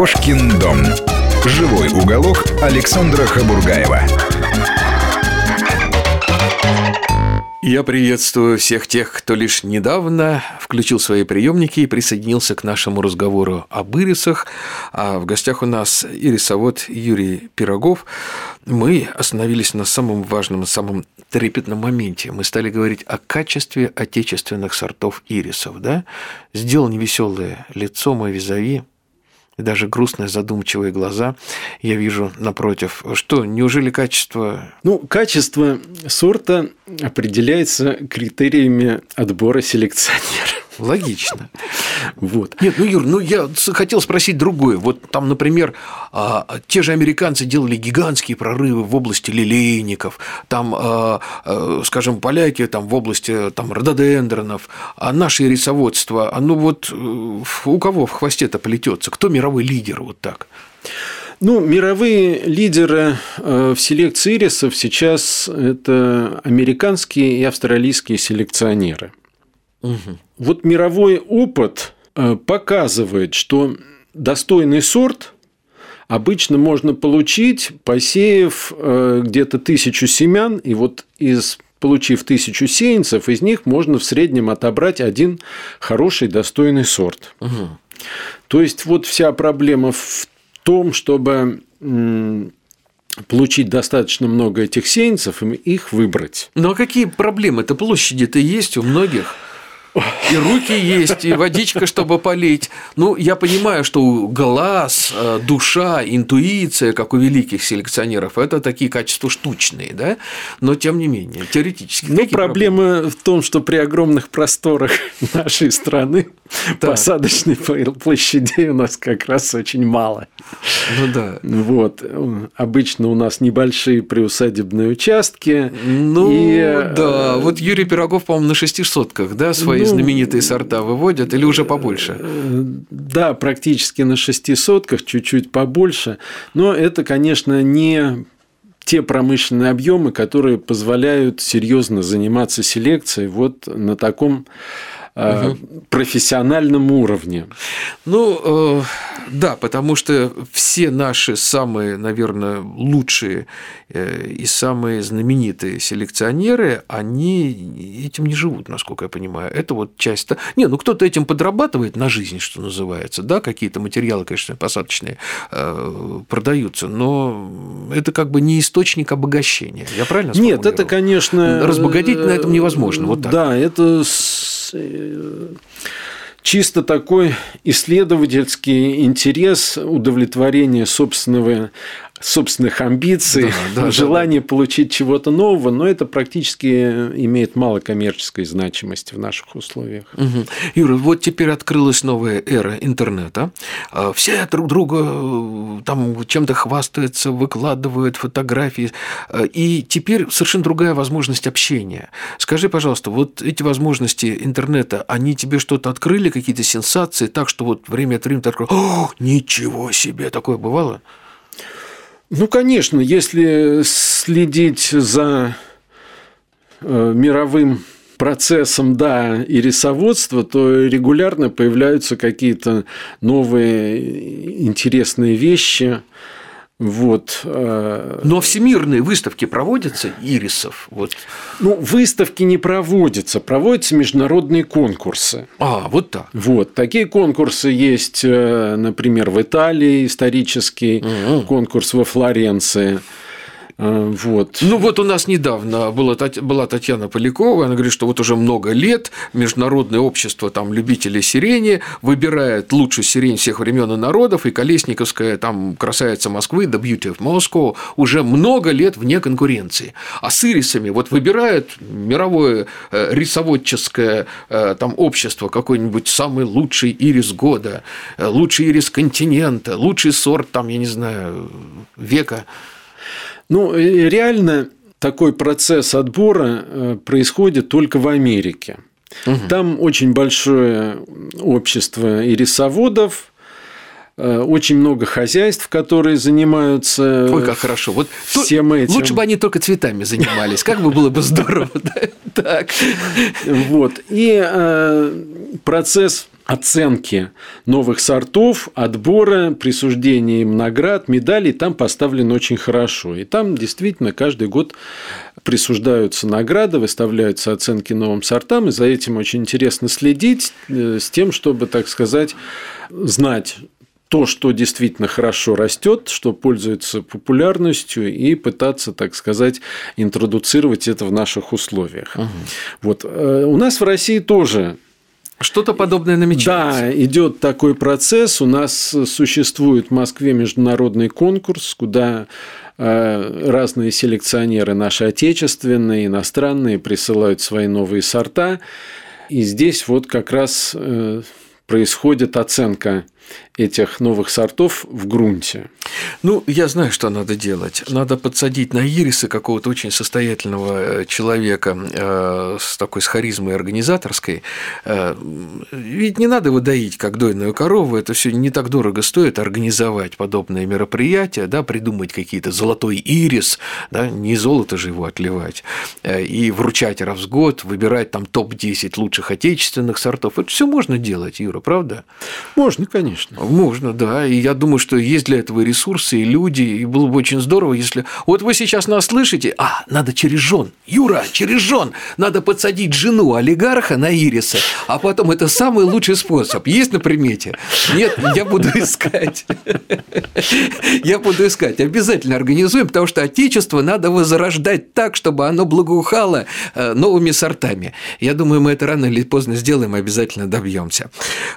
Кошкин дом. Живой уголок Александра Хабургаева. Я приветствую всех тех, кто лишь недавно включил свои приемники и присоединился к нашему разговору об ирисах. А в гостях у нас ирисовод Юрий Пирогов. Мы остановились на самом важном, самом трепетном моменте. Мы стали говорить о качестве отечественных сортов ирисов. Да? Сделал невеселое лицо мой визави, даже грустные задумчивые глаза я вижу напротив. Что, неужели качество... Ну, качество сорта определяется критериями отбора селекционера. Логично. Вот. Нет, ну, Юр, ну я хотел спросить другое. Вот там, например, а, те же американцы делали гигантские прорывы в области лилейников, там, а, а, скажем, поляки там в области там рододендронов, а наше рисоводство, оно вот э, у кого в хвосте-то плетется? Кто мировой лидер вот так? Ну, мировые лидеры э, в селекции ирисов сейчас это американские и австралийские селекционеры. Угу. Вот мировой опыт э, показывает, что достойный сорт обычно можно получить, посеяв э, где-то тысячу семян, и вот из получив тысячу сеянцев, из них можно в среднем отобрать один хороший, достойный сорт. Угу. То есть вот вся проблема в том, чтобы получить достаточно много этих сеянцев и их выбрать. Ну а какие проблемы? Это площади-то есть у многих. И руки есть, и водичка, чтобы полить. Ну, я понимаю, что глаз, э, душа, интуиция, как у великих селекционеров, это такие качества штучные, да? Но тем не менее, теоретически. Ну, проблема проблемы? в том, что при огромных просторах нашей страны да. посадочной площадей у нас как раз очень мало. Ну да. Вот. Обычно у нас небольшие приусадебные участки. Ну и... да. Вот Юрий Пирогов, по-моему, на шести сотках, да, свои свои ну, знаменитые сорта выводят или уже побольше? Э, да, практически на шести сотках, чуть-чуть побольше. Но это, конечно, не те промышленные объемы, которые позволяют серьезно заниматься селекцией вот на таком угу. профессиональном уровне. Ну, э, да, потому что все наши самые, наверное, лучшие э, и самые знаменитые селекционеры, они этим не живут, насколько я понимаю. Это вот часть... Не, ну кто-то этим подрабатывает на жизнь, что называется, да, какие-то материалы, конечно, посадочные продаются, но это как бы не источник обогащения. Я правильно Нет, это, конечно... Разбогатеть на этом невозможно. Вот так. Да, это чисто такой исследовательский интерес, удовлетворение собственного собственных амбиций, да, да, желание да, да. получить чего-то нового, но это практически имеет мало коммерческой значимости в наших условиях. Угу. Юра, вот теперь открылась новая эра интернета. А, все друг друга э, там чем-то хвастаются, выкладывают фотографии, э, и теперь совершенно другая возможность общения. Скажи, пожалуйста, вот эти возможности интернета, они тебе что-то открыли, какие-то сенсации, так что вот время от времени ты открыл, ничего себе, такое бывало? Ну, конечно, если следить за э, мировым процессом, да, и рисоводства, то регулярно появляются какие-то новые интересные вещи. Вот. Э, Но всемирные выставки проводятся ирисов? Вот. Ну, выставки не проводятся, проводятся международные конкурсы. А, вот так. Вот. Такие конкурсы есть, э, например, в Италии исторический угу. конкурс во Флоренции. А, вот. Ну вот у нас недавно была, была Татьяна Полякова, она говорит, что вот уже много лет Международное общество там, любителей сирени выбирает лучшую сирень всех времен и народов, и Колесниковская там красавица Москвы, The Beauty of Moscow, уже много лет вне конкуренции. А с ирисами вот выбирают мировое э, рисоводческое э, там, общество какой-нибудь самый лучший ирис года, э, лучший ирис континента, лучший сорт, там, я не знаю, века. Ну, реально такой процесс отбора э, происходит только в Америке. Угу. Там очень большое общество и рисоводов, э, очень много хозяйств, которые занимаются Ой, как хорошо. Вот всем этим. Лучше бы они только цветами занимались. Как бы было бы здорово. Так. Вот. И э, процесс оценки новых сортов, отбора, присуждения им наград, медалей там поставлен очень хорошо. И там действительно каждый год присуждаются награды, выставляются оценки новым сортам, и за этим очень интересно следить э, с тем, чтобы, так сказать, знать, то, что действительно хорошо растет, что пользуется популярностью, и пытаться, так сказать, интродуцировать это в наших условиях. Угу. Вот. Э, у нас в России тоже что-то подобное намечается. Да, идет такой процесс. У нас существует в Москве международный конкурс, куда э, разные селекционеры, наши отечественные, иностранные, присылают свои новые сорта. И здесь вот как раз э, происходит оценка этих новых сортов в грунте? Ну, я знаю, что надо делать. Надо подсадить на ирисы какого-то очень состоятельного э, человека э, с такой с харизмой организаторской. Э, ведь не надо его доить, как дойную корову, это все не так дорого стоит организовать подобное мероприятие, да, придумать какие-то золотой ирис, да, не золото же его отливать, и вручать раз в год, выбирать там топ-10 лучших отечественных сортов. Это все можно делать, Юра, правда? Можно, конечно. Можно, да. И я думаю, что есть для этого ресурсы и люди. И было бы очень здорово, если... Вот вы сейчас нас слышите, а, надо через жен. Юра, через жен. Надо подсадить жену олигарха на ирисы, а потом это самый лучший способ. Есть на примете? Нет, я буду искать. Я буду искать. Обязательно организуем, потому что отечество надо возрождать так, чтобы оно благоухало э, новыми сортами. Я думаю, мы это рано или поздно сделаем, обязательно добьемся.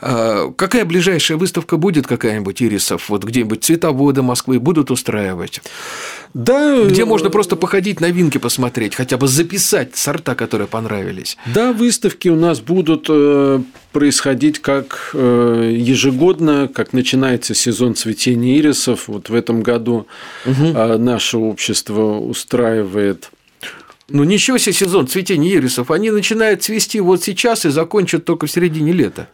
Э, какая ближайшая выставка будет какая-нибудь ирисов? Вот где-нибудь цветоводы Москвы будут устраивать? Да. Где можно просто походить, новинки посмотреть, хотя бы записать сорта, которые понравились. Да, выставки у нас будут э, происходить как э, ежегодно, как начинается сезон цветения ирисов. Вот в этом году угу. наше общество устраивает ну, ничего себе сезон цветения ирисов. Они начинают цвести вот сейчас и закончат только в середине лета.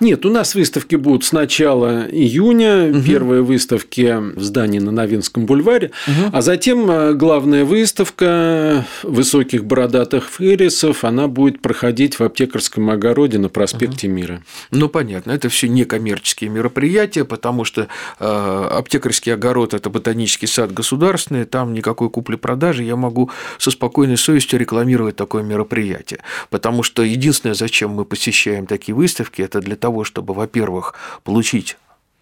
Нет, у нас выставки будут с начала июня. Угу. Первые выставки в здании на Новинском бульваре. Угу. А затем э, главная выставка высоких бородатых ирисов, она будет проходить в аптекарском огороде на проспекте угу. Мира. Ну, понятно. Это все некоммерческие мероприятия, потому что э, аптекарский огород – это ботанический сад государственный, там никакой купли-продажи. Я могу со спокойной совестью рекламировать такое мероприятие. Потому что единственное, зачем мы посещаем такие выставки, это для того, чтобы, во-первых, получить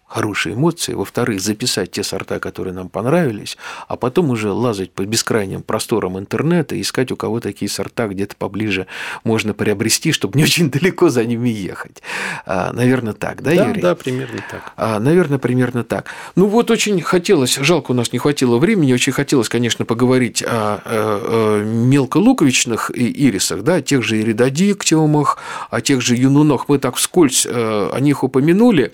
хорошие эмоции, во-вторых, записать те сорта, которые нам понравились, а потом уже лазать по бескрайним просторам интернета и искать, у кого такие сорта где-то поближе можно приобрести, чтобы не очень далеко за ними ехать. А, наверное, так, да, да Юрий? Да, примерно так. А, наверное, примерно так. Ну вот очень хотелось, жалко, у нас не хватило времени, очень хотелось, конечно, поговорить о, о, о мелколуковичных ирисах, да, о тех же иридодиктиумах, о тех же юнунах. Мы так вскользь э, о них упомянули.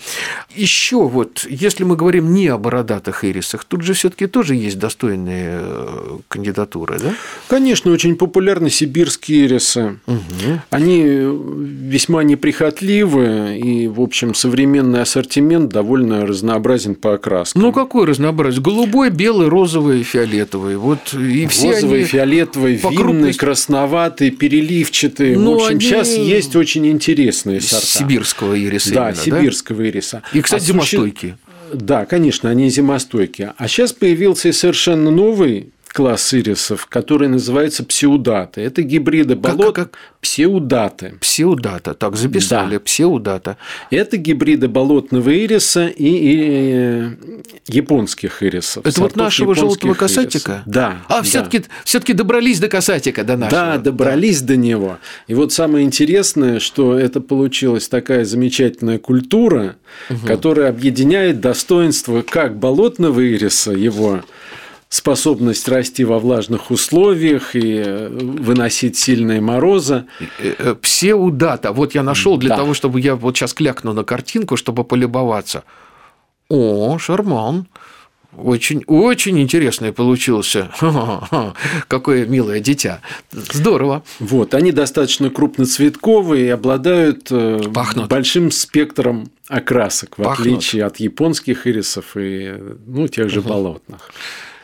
Еще вот, если мы говорим не о бородатых ирисах, тут же все-таки тоже есть достойные э, кандидатуры, да? Конечно, очень популярны сибирские ирисы. Угу. Они весьма неприхотливы, и, в общем, современный ассортимент довольно разнообразен по окраскам. Ну, какой разнообразие? Голубой, белый, розовый, фиолетовый. Вот и все Розовый, они фиолетовый, винный, крупности... красноватый, переливчатый. Ну, в общем, они... сейчас есть очень интересные сорта. Сибирского ириса. Да, именно, сибирского да? ириса. И, кстати, а зимостойкие. Да, конечно, они зимостойкие. А сейчас появился совершенно новый класс ирисов, который называется псеудаты. Это гибриды болот как, как, псеудаты. Псеудата. Так, записали. Да. Псеудата. Это гибриды болотного ириса и, и японских ирисов. Это вот нашего желтого касатика? Ирисов. Да. А, да. все-таки все-таки добрались до касатика, до нашего. Да, добрались да. до него. И вот самое интересное, что это получилась такая замечательная культура, угу. которая объединяет достоинства как болотного ириса, его способность расти во влажных условиях и э, выносить сильные морозы. Э, э, псеудата. Вот я нашел для да. того, чтобы я вот сейчас клякну на картинку, чтобы полюбоваться. О, шарман. Очень, очень интересный получился. Какое милое дитя. Здорово. Вот, они достаточно крупноцветковые и обладают Пахнут. большим спектром окрасок, в Пахнут. отличие от японских ирисов и ну, тех же угу. болотных.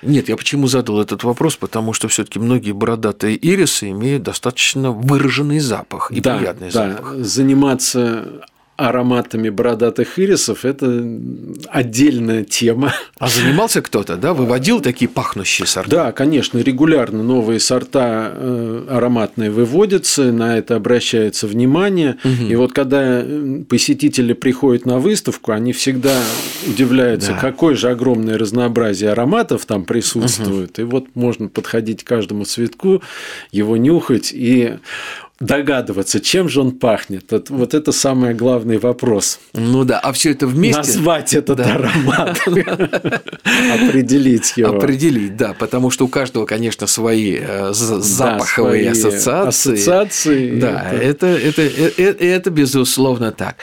Нет, я почему задал этот вопрос? Потому что все-таки многие бородатые ирисы имеют достаточно выраженный запах и да, приятный да. запах. Заниматься ароматами бородатых ирисов – это отдельная тема. А занимался кто-то, да? Выводил такие пахнущие сорта? Да, конечно, регулярно новые сорта э, ароматные выводятся, на это обращается внимание. Угу. И вот когда посетители приходят на выставку, они всегда удивляются, да. какое же огромное разнообразие ароматов там присутствует. Угу. И вот можно подходить к каждому цветку, его нюхать и догадываться, чем же он пахнет. Вот, вот это самый главный вопрос. Ну да, а все это вместе. Назвать этот да. аромат, определить его. Определить, да, потому что у каждого, конечно, свои э, запаховые ассоциации. Ассоциации. Да, это, это, это, э, это безусловно так.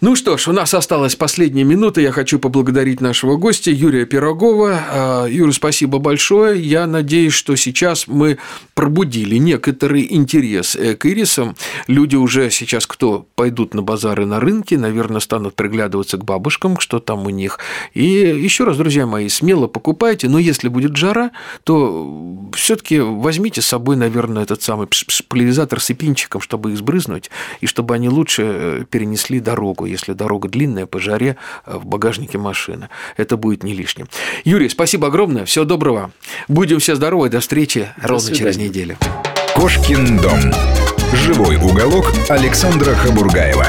Ну что ж, у нас осталась последняя минута. Я хочу поблагодарить нашего гостя Юрия Пирогова. Юра, спасибо большое. Я надеюсь, что сейчас мы пробудили некоторый интерес к ирисом. Люди уже сейчас, кто пойдут на базары на рынке, наверное, станут приглядываться к бабушкам, что там у них. И еще раз, друзья мои, смело покупайте, но если будет жара, то все-таки возьмите с собой, наверное, этот самый поляризатор с эпинчиком, чтобы их сбрызнуть, и чтобы они лучше э, перенесли дорогу, если дорога длинная по жаре э, в багажнике машины. Это будет не лишним. Юрий, спасибо огромное, всего доброго. Будем все здоровы, до встречи до ровно свидания. через неделю. Кошкин дом. Живой уголок Александра Хабургаева.